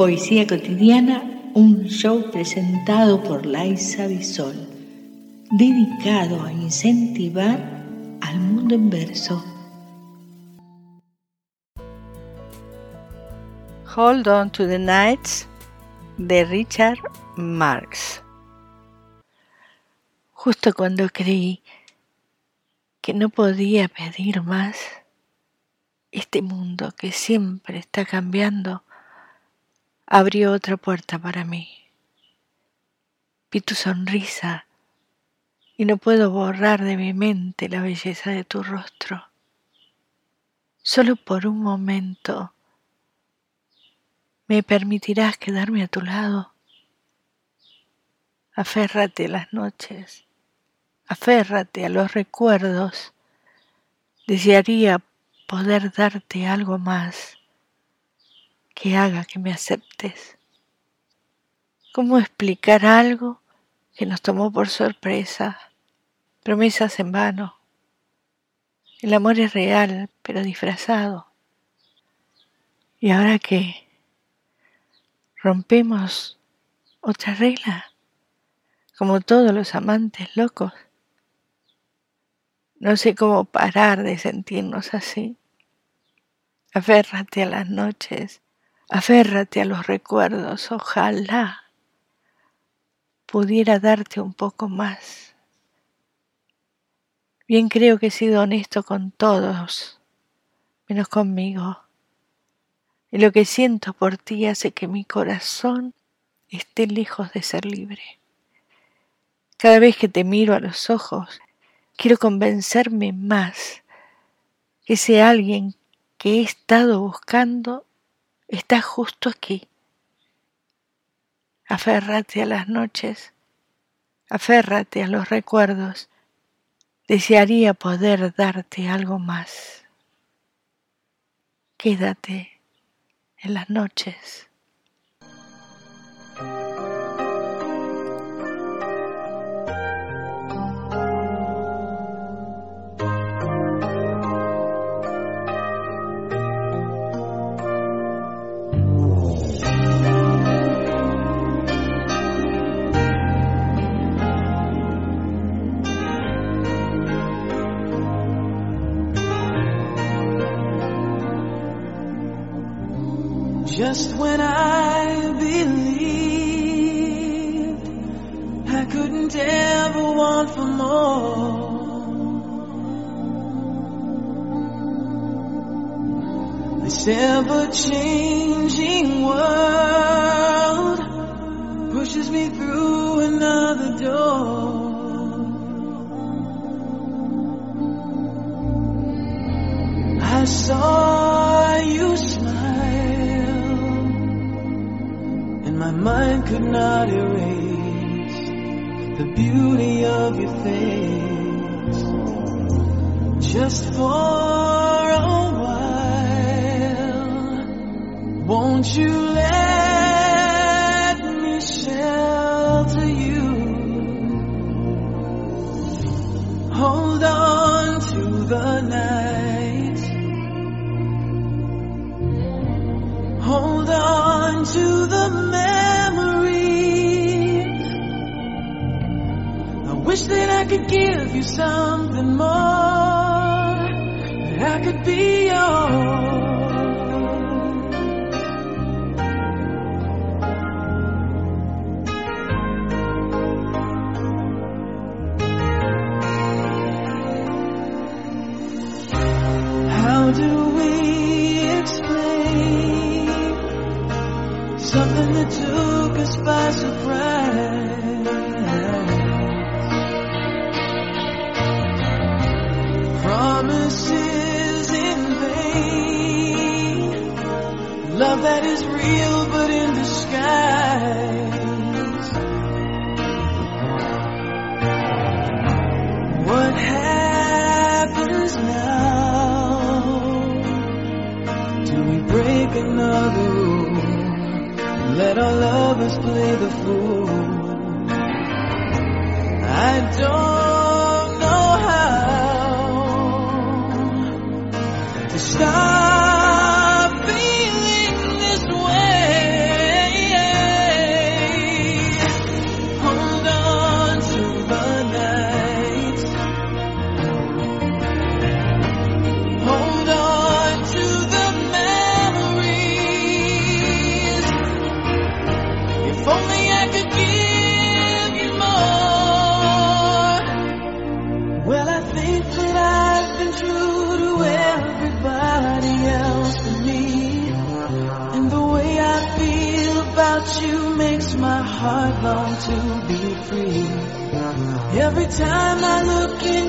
Poesía cotidiana, un show presentado por Laisa Bisol, dedicado a incentivar al mundo en verso. Hold On to the Nights de Richard Marx. Justo cuando creí que no podía pedir más, este mundo que siempre está cambiando abrió otra puerta para mí. Vi tu sonrisa y no puedo borrar de mi mente la belleza de tu rostro. Solo por un momento me permitirás quedarme a tu lado. Aférrate a las noches, aférrate a los recuerdos. Desearía poder darte algo más que haga que me aceptes. ¿Cómo explicar algo que nos tomó por sorpresa? Promesas en vano. El amor es real, pero disfrazado. ¿Y ahora qué? ¿Rompemos otra regla? Como todos los amantes locos. No sé cómo parar de sentirnos así. Aférrate a las noches Aférrate a los recuerdos, ojalá pudiera darte un poco más. Bien creo que he sido honesto con todos, menos conmigo. Y lo que siento por ti hace que mi corazón esté lejos de ser libre. Cada vez que te miro a los ojos, quiero convencerme más que ese alguien que he estado buscando está justo aquí. Aférrate a las noches, aférrate a los recuerdos. Desearía poder darte algo más. Quédate en las noches. Just when I believed I couldn't ever want for more. This ever changing world pushes me through another door. I saw my mind could not erase the beauty of your face. Just for a while, won't you let me shelter you? Hold on to the night. Hold on to the Wish that I could give you something more. That I could be yours. Love that is real but in disguise. What happens now? Do we break another rule? Let our lovers play the fool. I don't know how to stop I've been true to everybody else but me. And the way I feel about you makes my heart long to be free. Every time I look in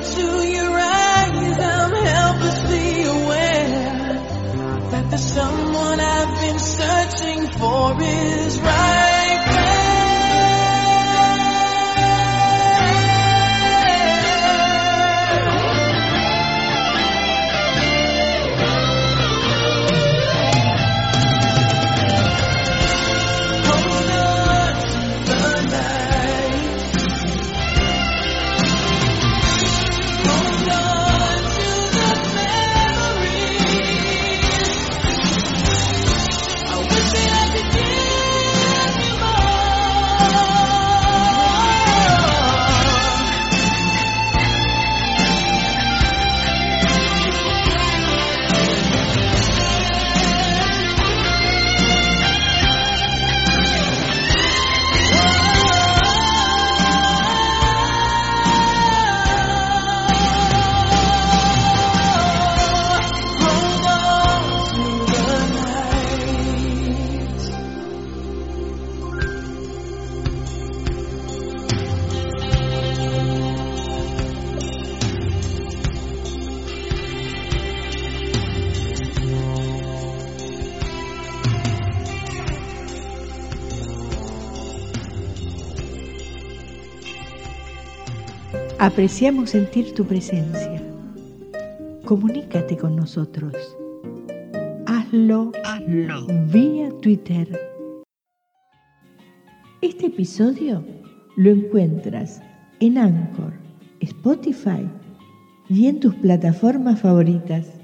Apreciamos sentir tu presencia. Comunícate con nosotros. Hazlo, Hazlo. vía Twitter. Este episodio lo encuentras en Anchor, Spotify y en tus plataformas favoritas.